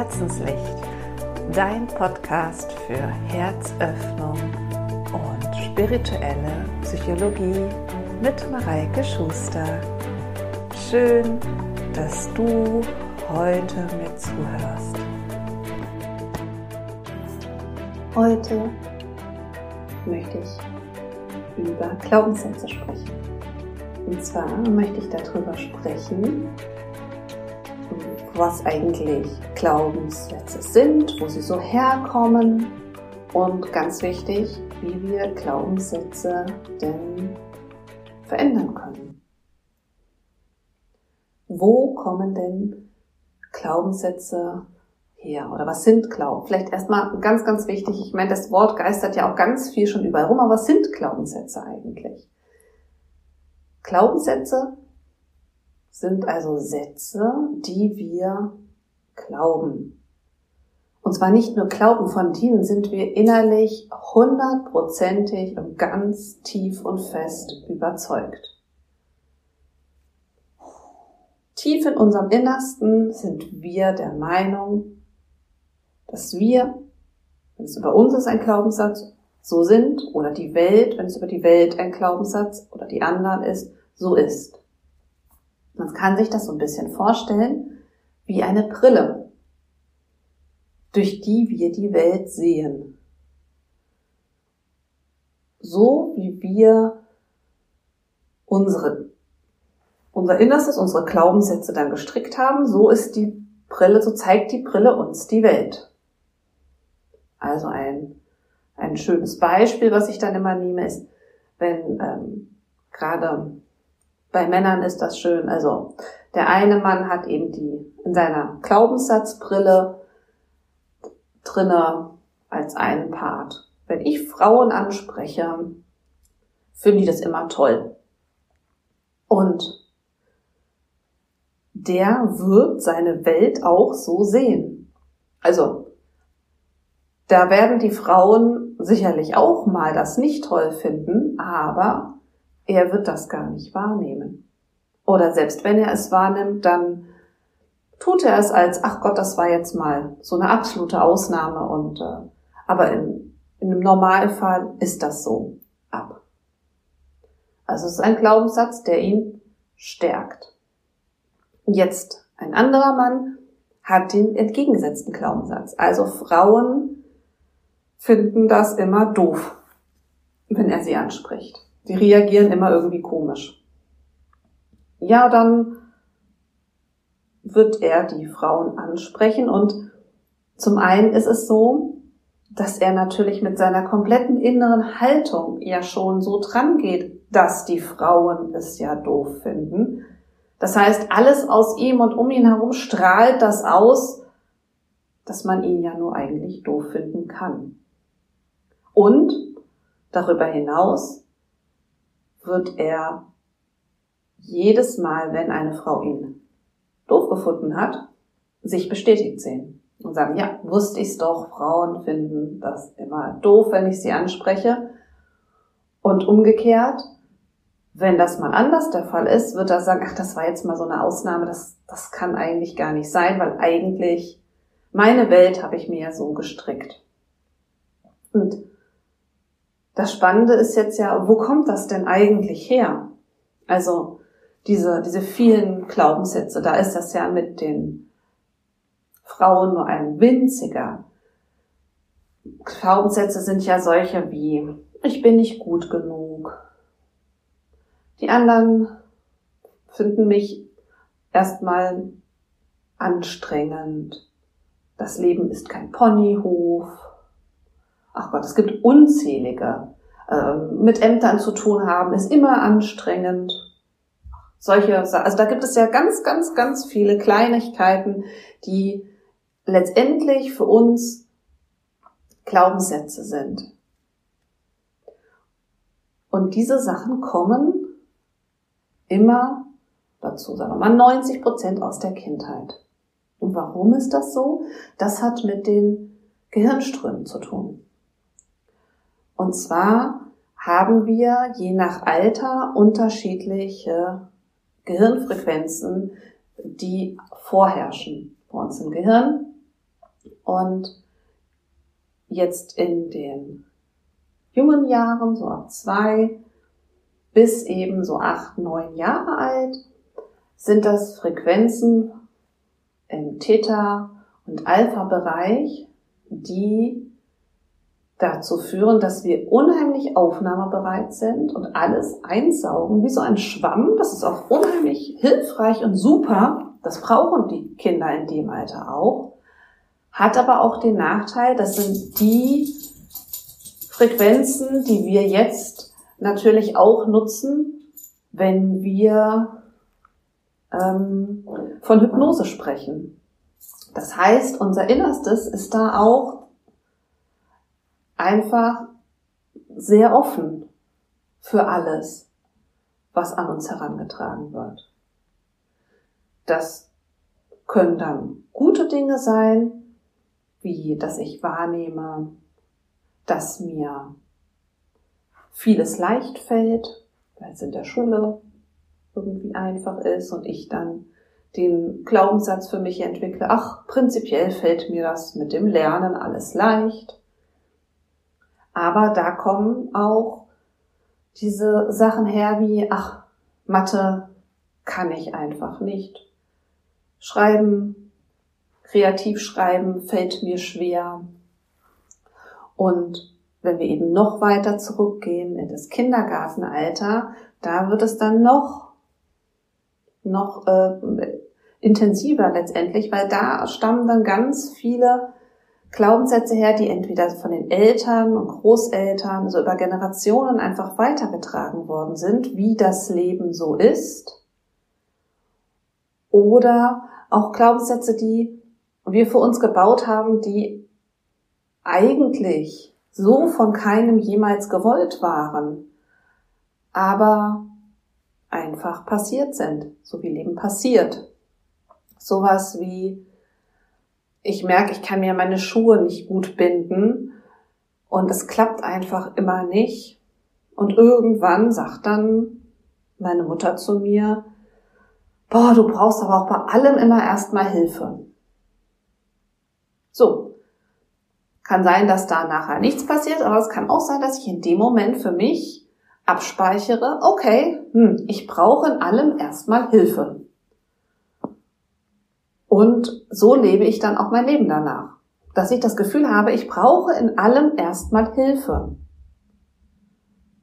Herzenslicht, dein Podcast für Herzöffnung und spirituelle Psychologie mit Mareike Schuster. Schön, dass du heute mir zuhörst. Heute möchte ich über Glaubenssätze sprechen. Und zwar möchte ich darüber sprechen, was eigentlich Glaubenssätze sind, wo sie so herkommen und ganz wichtig, wie wir Glaubenssätze denn verändern können. Wo kommen denn Glaubenssätze her? Oder was sind Glauben? Vielleicht erstmal ganz, ganz wichtig. Ich meine, das Wort geistert ja auch ganz viel schon überall rum, aber was sind Glaubenssätze eigentlich? Glaubenssätze sind also Sätze, die wir glauben. Und zwar nicht nur glauben, von denen sind wir innerlich hundertprozentig und ganz tief und fest überzeugt. Tief in unserem Innersten sind wir der Meinung, dass wir, wenn es über uns ist ein Glaubenssatz, so sind, oder die Welt, wenn es über die Welt ein Glaubenssatz oder die anderen ist, so ist. Man kann sich das so ein bisschen vorstellen wie eine Brille, durch die wir die Welt sehen. So wie wir unsere, unser Innerstes, unsere Glaubenssätze dann gestrickt haben, so ist die Brille, so zeigt die Brille uns die Welt. Also ein, ein schönes Beispiel, was ich dann immer nehme, ist, wenn ähm, gerade bei Männern ist das schön. Also der eine Mann hat eben die in seiner Glaubenssatzbrille drinne als einen Part. Wenn ich Frauen anspreche, finden die das immer toll. Und der wird seine Welt auch so sehen. Also, da werden die Frauen sicherlich auch mal das nicht toll finden, aber er wird das gar nicht wahrnehmen. Oder selbst wenn er es wahrnimmt, dann tut er es als, ach Gott, das war jetzt mal so eine absolute Ausnahme und äh, aber in, in einem Normalfall ist das so ab. Also es ist ein Glaubenssatz, der ihn stärkt. Jetzt ein anderer Mann hat den entgegengesetzten Glaubenssatz. Also Frauen finden das immer doof, wenn er sie anspricht. Die reagieren immer irgendwie komisch. Ja, dann wird er die Frauen ansprechen und zum einen ist es so, dass er natürlich mit seiner kompletten inneren Haltung ja schon so dran geht, dass die Frauen es ja doof finden. Das heißt, alles aus ihm und um ihn herum strahlt das aus, dass man ihn ja nur eigentlich doof finden kann. Und darüber hinaus wird er jedes Mal, wenn eine Frau ihn doof gefunden hat, sich bestätigt sehen und sagen, ja, wusste ich's doch, Frauen finden das immer doof, wenn ich sie anspreche. Und umgekehrt, wenn das mal anders der Fall ist, wird er sagen, ach, das war jetzt mal so eine Ausnahme, das, das kann eigentlich gar nicht sein, weil eigentlich meine Welt habe ich mir ja so gestrickt. Und das Spannende ist jetzt ja, wo kommt das denn eigentlich her? Also diese, diese vielen Glaubenssätze, da ist das ja mit den Frauen nur ein winziger. Glaubenssätze sind ja solche wie, ich bin nicht gut genug. Die anderen finden mich erstmal anstrengend. Das Leben ist kein Ponyhof ach Gott, es gibt unzählige, äh, mit Ämtern zu tun haben, ist immer anstrengend. Solche, also da gibt es ja ganz, ganz, ganz viele Kleinigkeiten, die letztendlich für uns Glaubenssätze sind. Und diese Sachen kommen immer dazu, sagen wir mal 90 Prozent aus der Kindheit. Und warum ist das so? Das hat mit den Gehirnströmen zu tun. Und zwar haben wir je nach Alter unterschiedliche Gehirnfrequenzen, die vorherrschen bei uns im Gehirn. Und jetzt in den jungen Jahren, so ab zwei bis eben so acht, neun Jahre alt, sind das Frequenzen im Theta- und Alpha-Bereich, die dazu führen, dass wir unheimlich aufnahmebereit sind und alles einsaugen, wie so ein Schwamm. Das ist auch unheimlich hilfreich und super. Das brauchen die Kinder in dem Alter auch. Hat aber auch den Nachteil, das sind die Frequenzen, die wir jetzt natürlich auch nutzen, wenn wir ähm, von Hypnose sprechen. Das heißt, unser Innerstes ist da auch einfach sehr offen für alles, was an uns herangetragen wird. Das können dann gute Dinge sein, wie dass ich wahrnehme, dass mir vieles leicht fällt, weil es in der Schule irgendwie einfach ist und ich dann den Glaubenssatz für mich entwickle, ach, prinzipiell fällt mir das mit dem Lernen alles leicht. Aber da kommen auch diese Sachen her wie, ach, Mathe kann ich einfach nicht. Schreiben, kreativ schreiben fällt mir schwer. Und wenn wir eben noch weiter zurückgehen in das Kindergartenalter, da wird es dann noch, noch äh, intensiver letztendlich, weil da stammen dann ganz viele Glaubenssätze her, die entweder von den Eltern und Großeltern, so über Generationen einfach weitergetragen worden sind, wie das Leben so ist. Oder auch Glaubenssätze, die wir für uns gebaut haben, die eigentlich so von keinem jemals gewollt waren, aber einfach passiert sind, so wie Leben passiert. Sowas wie ich merke, ich kann mir meine Schuhe nicht gut binden und es klappt einfach immer nicht. Und irgendwann sagt dann meine Mutter zu mir, boah, du brauchst aber auch bei allem immer erstmal Hilfe. So. Kann sein, dass da nachher nichts passiert, aber es kann auch sein, dass ich in dem Moment für mich abspeichere, okay, hm, ich brauche in allem erstmal Hilfe. Und so lebe ich dann auch mein Leben danach. Dass ich das Gefühl habe, ich brauche in allem erstmal Hilfe.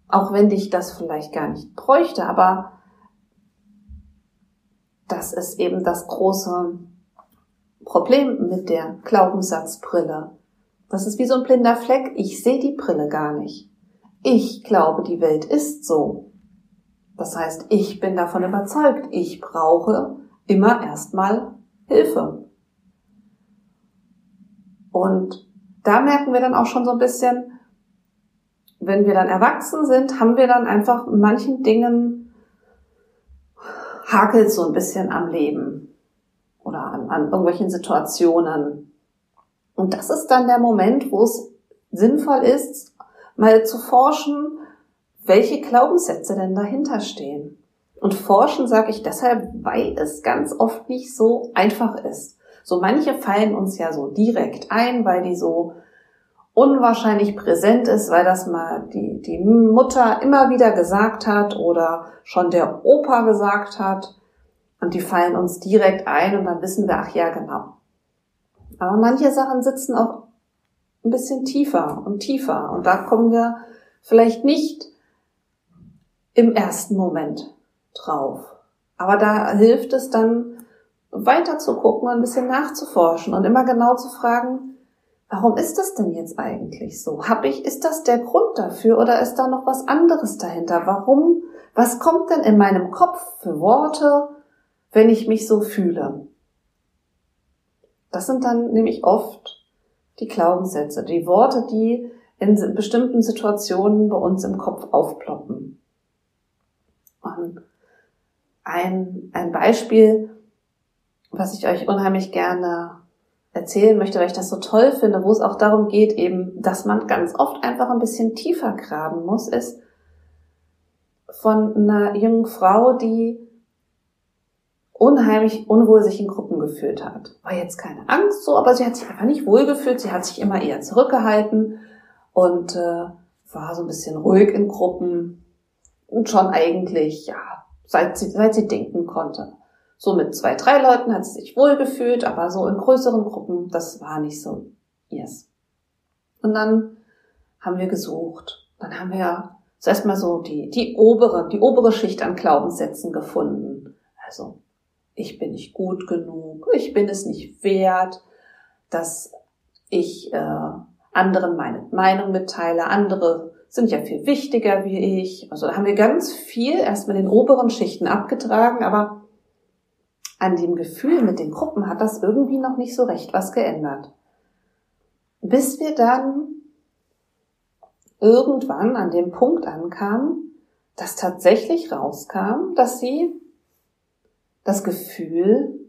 Auch wenn ich das vielleicht gar nicht bräuchte, aber das ist eben das große Problem mit der Glaubenssatzbrille. Das ist wie so ein blinder Fleck. Ich sehe die Brille gar nicht. Ich glaube, die Welt ist so. Das heißt, ich bin davon überzeugt, ich brauche immer erstmal Hilfe. Und da merken wir dann auch schon so ein bisschen, wenn wir dann erwachsen sind, haben wir dann einfach in manchen Dingen hakelt so ein bisschen am Leben oder an, an irgendwelchen Situationen. Und das ist dann der Moment, wo es sinnvoll ist, mal zu forschen, welche Glaubenssätze denn dahinter stehen. Und forschen sage ich deshalb, weil es ganz oft nicht so einfach ist. So manche fallen uns ja so direkt ein, weil die so unwahrscheinlich präsent ist, weil das mal die, die Mutter immer wieder gesagt hat oder schon der Opa gesagt hat. Und die fallen uns direkt ein und dann wissen wir, ach ja, genau. Aber manche Sachen sitzen auch ein bisschen tiefer und tiefer. Und da kommen wir vielleicht nicht im ersten Moment drauf. Aber da hilft es dann, weiter zu gucken und ein bisschen nachzuforschen und immer genau zu fragen, warum ist das denn jetzt eigentlich so? Hab ich, ist das der Grund dafür oder ist da noch was anderes dahinter? Warum? Was kommt denn in meinem Kopf für Worte, wenn ich mich so fühle? Das sind dann nämlich oft die Glaubenssätze, die Worte, die in bestimmten Situationen bei uns im Kopf aufploppen. Und ein, ein Beispiel, was ich euch unheimlich gerne erzählen möchte, weil ich das so toll finde, wo es auch darum geht, eben, dass man ganz oft einfach ein bisschen tiefer graben muss, ist von einer jungen Frau, die unheimlich unwohl sich in Gruppen gefühlt hat. War jetzt keine Angst so, aber sie hat sich einfach nicht wohl gefühlt. Sie hat sich immer eher zurückgehalten und äh, war so ein bisschen ruhig in Gruppen und schon eigentlich, ja, seit sie, seit sie denken konnte. So mit zwei, drei Leuten hat sie sich wohl gefühlt, aber so in größeren Gruppen, das war nicht so ihrs. Und dann haben wir gesucht. Dann haben wir zuerst mal so die, die obere, die obere Schicht an Glaubenssätzen gefunden. Also ich bin nicht gut genug, ich bin es nicht wert, dass ich äh, anderen meine Meinung mitteile, andere sind ja viel wichtiger wie ich. Also da haben wir ganz viel erstmal in den oberen Schichten abgetragen, aber an dem Gefühl mit den Gruppen hat das irgendwie noch nicht so recht was geändert. Bis wir dann irgendwann an dem Punkt ankamen, dass tatsächlich rauskam, dass sie das Gefühl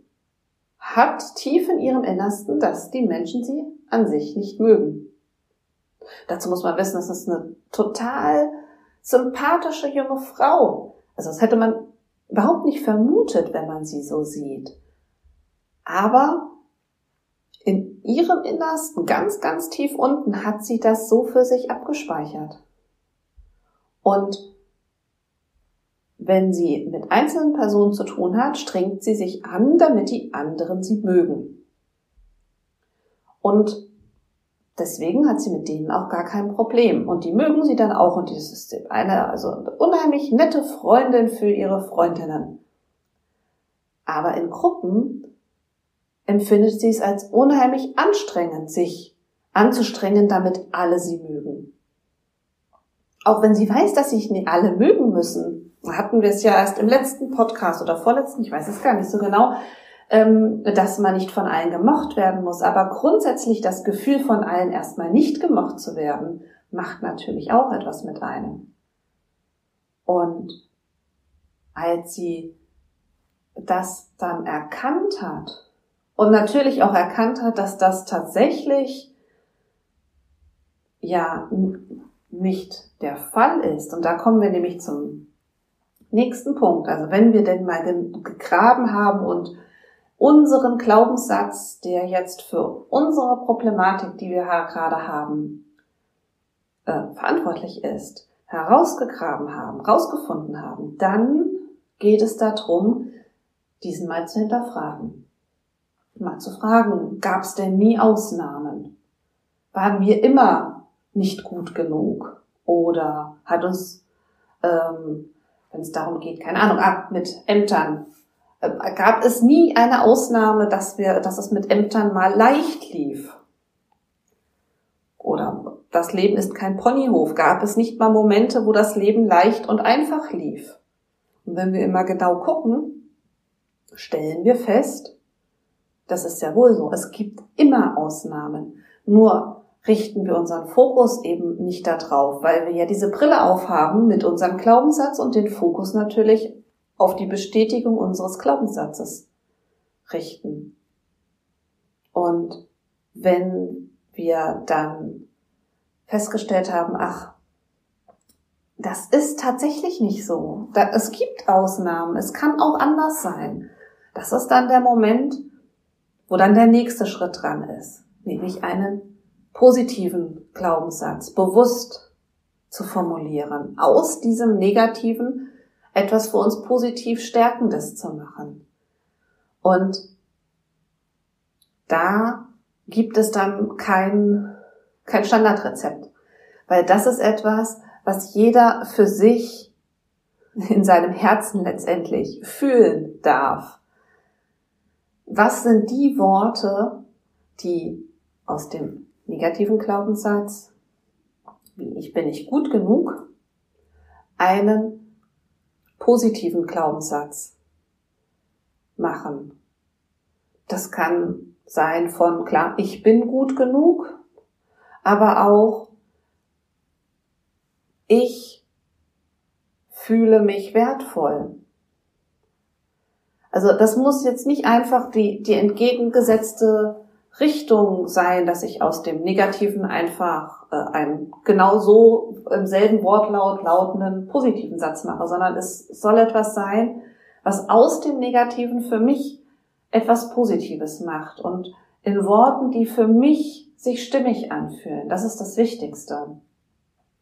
hat, tief in ihrem Innersten, dass die Menschen sie an sich nicht mögen. Dazu muss man wissen, das ist eine total sympathische junge Frau. Also das hätte man überhaupt nicht vermutet, wenn man sie so sieht. Aber in ihrem Innersten, ganz, ganz tief unten, hat sie das so für sich abgespeichert. Und wenn sie mit einzelnen Personen zu tun hat, strengt sie sich an, damit die anderen sie mögen. Und deswegen hat sie mit denen auch gar kein Problem. Und die mögen sie dann auch. Und das ist eine, also eine unheimlich nette Freundin für ihre Freundinnen. Aber in Gruppen empfindet sie es als unheimlich anstrengend, sich anzustrengen, damit alle sie mögen. Auch wenn sie weiß, dass sich nicht alle mögen müssen, hatten wir es ja erst im letzten Podcast oder vorletzten, ich weiß es gar nicht so genau, dass man nicht von allen gemocht werden muss. Aber grundsätzlich das Gefühl von allen erstmal nicht gemocht zu werden, macht natürlich auch etwas mit einem. Und als sie das dann erkannt hat und natürlich auch erkannt hat, dass das tatsächlich ja nicht der Fall ist. Und da kommen wir nämlich zum nächsten Punkt. Also wenn wir denn mal gegraben haben und unseren Glaubenssatz, der jetzt für unsere Problematik, die wir gerade haben, äh, verantwortlich ist, herausgegraben haben, rausgefunden haben, dann geht es darum, diesen mal zu hinterfragen. Mal zu fragen, gab es denn nie Ausnahmen? Waren wir immer nicht gut genug? Oder hat uns ähm, wenn es darum geht, keine Ahnung, ab mit Ämtern. Äh, gab es nie eine Ausnahme, dass wir, dass es mit Ämtern mal leicht lief? Oder das Leben ist kein Ponyhof. Gab es nicht mal Momente, wo das Leben leicht und einfach lief? Und wenn wir immer genau gucken, stellen wir fest, das ist ja wohl so. Es gibt immer Ausnahmen. Nur richten wir unseren Fokus eben nicht darauf, weil wir ja diese Brille aufhaben mit unserem Glaubenssatz und den Fokus natürlich auf die Bestätigung unseres Glaubenssatzes richten. Und wenn wir dann festgestellt haben, ach, das ist tatsächlich nicht so. Es gibt Ausnahmen. Es kann auch anders sein. Das ist dann der Moment, wo dann der nächste Schritt dran ist, nämlich einen positiven Glaubenssatz bewusst zu formulieren, aus diesem negativen etwas für uns positiv Stärkendes zu machen. Und da gibt es dann kein, kein Standardrezept, weil das ist etwas, was jeder für sich in seinem Herzen letztendlich fühlen darf. Was sind die Worte, die aus dem negativen Glaubenssatz, wie ich bin nicht gut genug, einen positiven Glaubenssatz machen. Das kann sein von, klar, ich bin gut genug, aber auch, ich fühle mich wertvoll. Also das muss jetzt nicht einfach die, die entgegengesetzte Richtung sein, dass ich aus dem Negativen einfach äh, einen genau so im selben Wortlaut lautenden positiven Satz mache, sondern es soll etwas sein, was aus dem Negativen für mich etwas Positives macht und in Worten, die für mich sich stimmig anfühlen. Das ist das Wichtigste.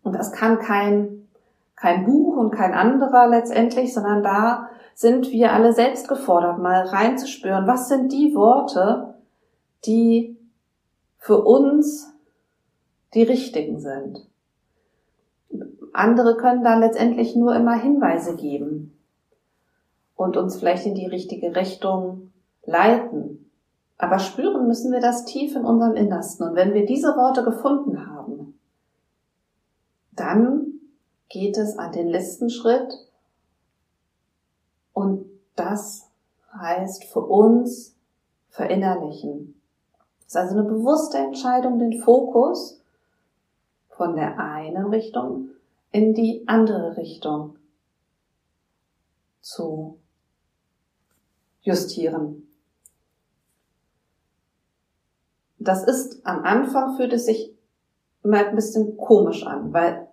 Und das kann kein, kein Buch und kein anderer letztendlich, sondern da sind wir alle selbst gefordert, mal reinzuspüren, was sind die Worte, die für uns die richtigen sind. Andere können dann letztendlich nur immer Hinweise geben und uns vielleicht in die richtige Richtung leiten. Aber spüren müssen wir das tief in unserem Innersten. Und wenn wir diese Worte gefunden haben, dann geht es an den letzten Schritt und das heißt für uns verinnerlichen. Das ist also eine bewusste Entscheidung, den Fokus von der einen Richtung in die andere Richtung zu justieren. Das ist am Anfang fühlt es sich immer ein bisschen komisch an, weil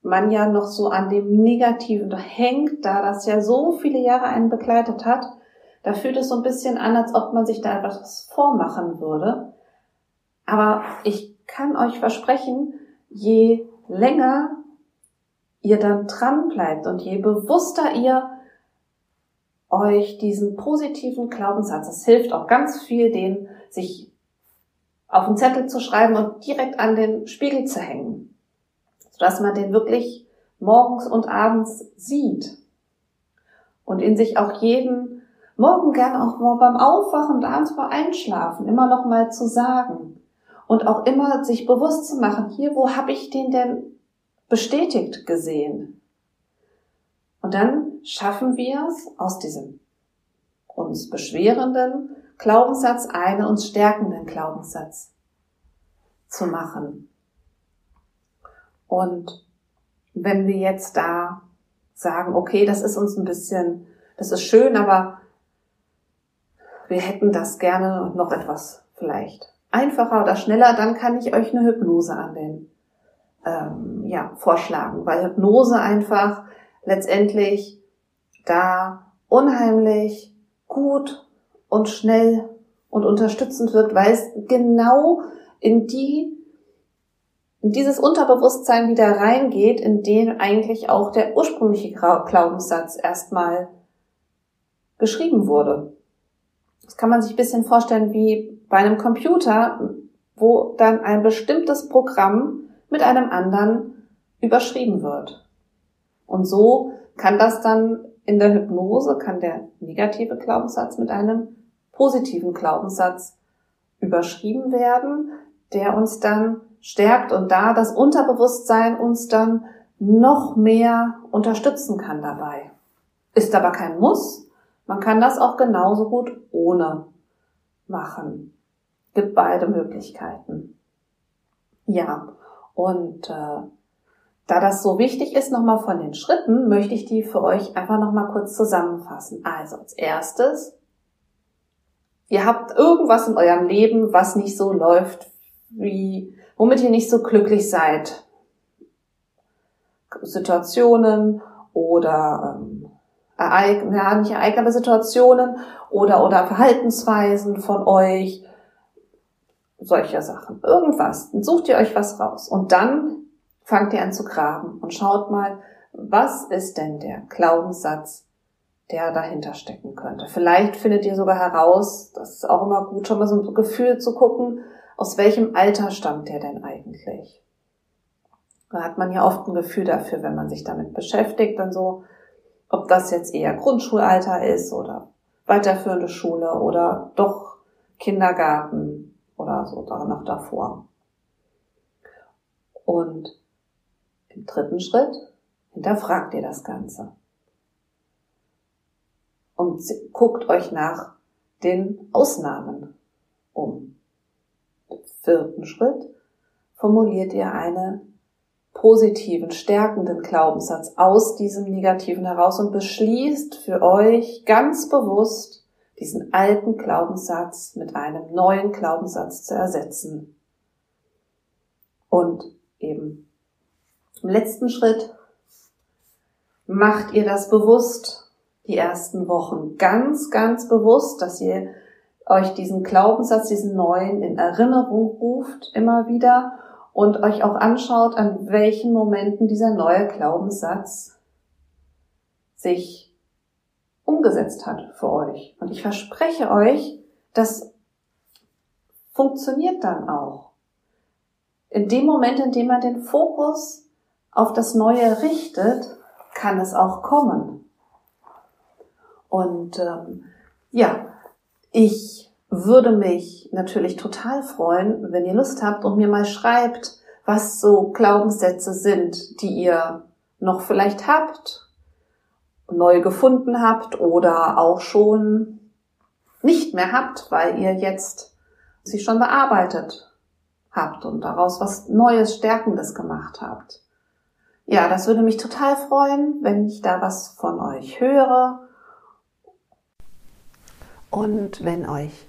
man ja noch so an dem Negativen hängt, da das ja so viele Jahre einen begleitet hat, da fühlt es so ein bisschen an, als ob man sich da etwas vormachen würde. Aber ich kann euch versprechen, je länger ihr dann dran bleibt und je bewusster ihr euch diesen positiven Glaubenssatz, es hilft auch ganz viel, den sich auf einen Zettel zu schreiben und direkt an den Spiegel zu hängen sodass man den wirklich morgens und abends sieht und ihn sich auch jeden Morgen gern auch mal beim Aufwachen und abends vor Einschlafen immer noch mal zu sagen und auch immer sich bewusst zu machen, hier, wo habe ich den denn bestätigt gesehen? Und dann schaffen wir es aus diesem uns beschwerenden Glaubenssatz einen uns stärkenden Glaubenssatz zu machen. Und wenn wir jetzt da sagen, okay, das ist uns ein bisschen, das ist schön, aber wir hätten das gerne noch etwas vielleicht einfacher oder schneller, dann kann ich euch eine Hypnose an den ähm, ja, vorschlagen, weil Hypnose einfach letztendlich da unheimlich gut und schnell und unterstützend wirkt, weil es genau in die in dieses Unterbewusstsein wieder reingeht, in den eigentlich auch der ursprüngliche Glaubenssatz erstmal geschrieben wurde. Das kann man sich ein bisschen vorstellen wie bei einem Computer, wo dann ein bestimmtes Programm mit einem anderen überschrieben wird. Und so kann das dann in der Hypnose, kann der negative Glaubenssatz mit einem positiven Glaubenssatz überschrieben werden, der uns dann stärkt und da das Unterbewusstsein uns dann noch mehr unterstützen kann dabei. Ist aber kein Muss. Man kann das auch genauso gut ohne machen. Gibt beide Möglichkeiten. Ja, und äh, da das so wichtig ist, nochmal von den Schritten, möchte ich die für euch einfach nochmal kurz zusammenfassen. Also als erstes, ihr habt irgendwas in eurem Leben, was nicht so läuft, wie womit ihr nicht so glücklich seid. Situationen oder ähm, Ereign ja, nicht ereignete Situationen oder, oder Verhaltensweisen von euch, solche Sachen. Irgendwas. Dann sucht ihr euch was raus. Und dann fangt ihr an zu graben und schaut mal, was ist denn der Glaubenssatz, der dahinter stecken könnte. Vielleicht findet ihr sogar heraus, das ist auch immer gut, schon mal so ein Gefühl zu gucken, aus welchem Alter stammt der denn eigentlich? Da hat man ja oft ein Gefühl dafür, wenn man sich damit beschäftigt, dann so, ob das jetzt eher Grundschulalter ist oder weiterführende Schule oder doch Kindergarten oder so da noch davor. Und im dritten Schritt hinterfragt ihr das Ganze. Und guckt euch nach den Ausnahmen um vierten Schritt formuliert ihr einen positiven, stärkenden Glaubenssatz aus diesem negativen heraus und beschließt für euch ganz bewusst, diesen alten Glaubenssatz mit einem neuen Glaubenssatz zu ersetzen. Und eben im letzten Schritt macht ihr das bewusst die ersten Wochen ganz, ganz bewusst, dass ihr euch diesen Glaubenssatz, diesen neuen in Erinnerung ruft immer wieder und euch auch anschaut, an welchen Momenten dieser neue Glaubenssatz sich umgesetzt hat für euch. Und ich verspreche euch, das funktioniert dann auch. In dem Moment, in dem man den Fokus auf das Neue richtet, kann es auch kommen. Und ähm, ja, ich würde mich natürlich total freuen, wenn ihr Lust habt und mir mal schreibt, was so Glaubenssätze sind, die ihr noch vielleicht habt, neu gefunden habt oder auch schon nicht mehr habt, weil ihr jetzt sie schon bearbeitet habt und daraus was Neues, Stärkendes gemacht habt. Ja, das würde mich total freuen, wenn ich da was von euch höre und wenn euch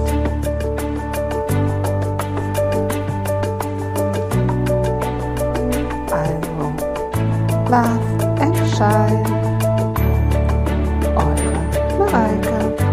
And Shine. Eure Mareike.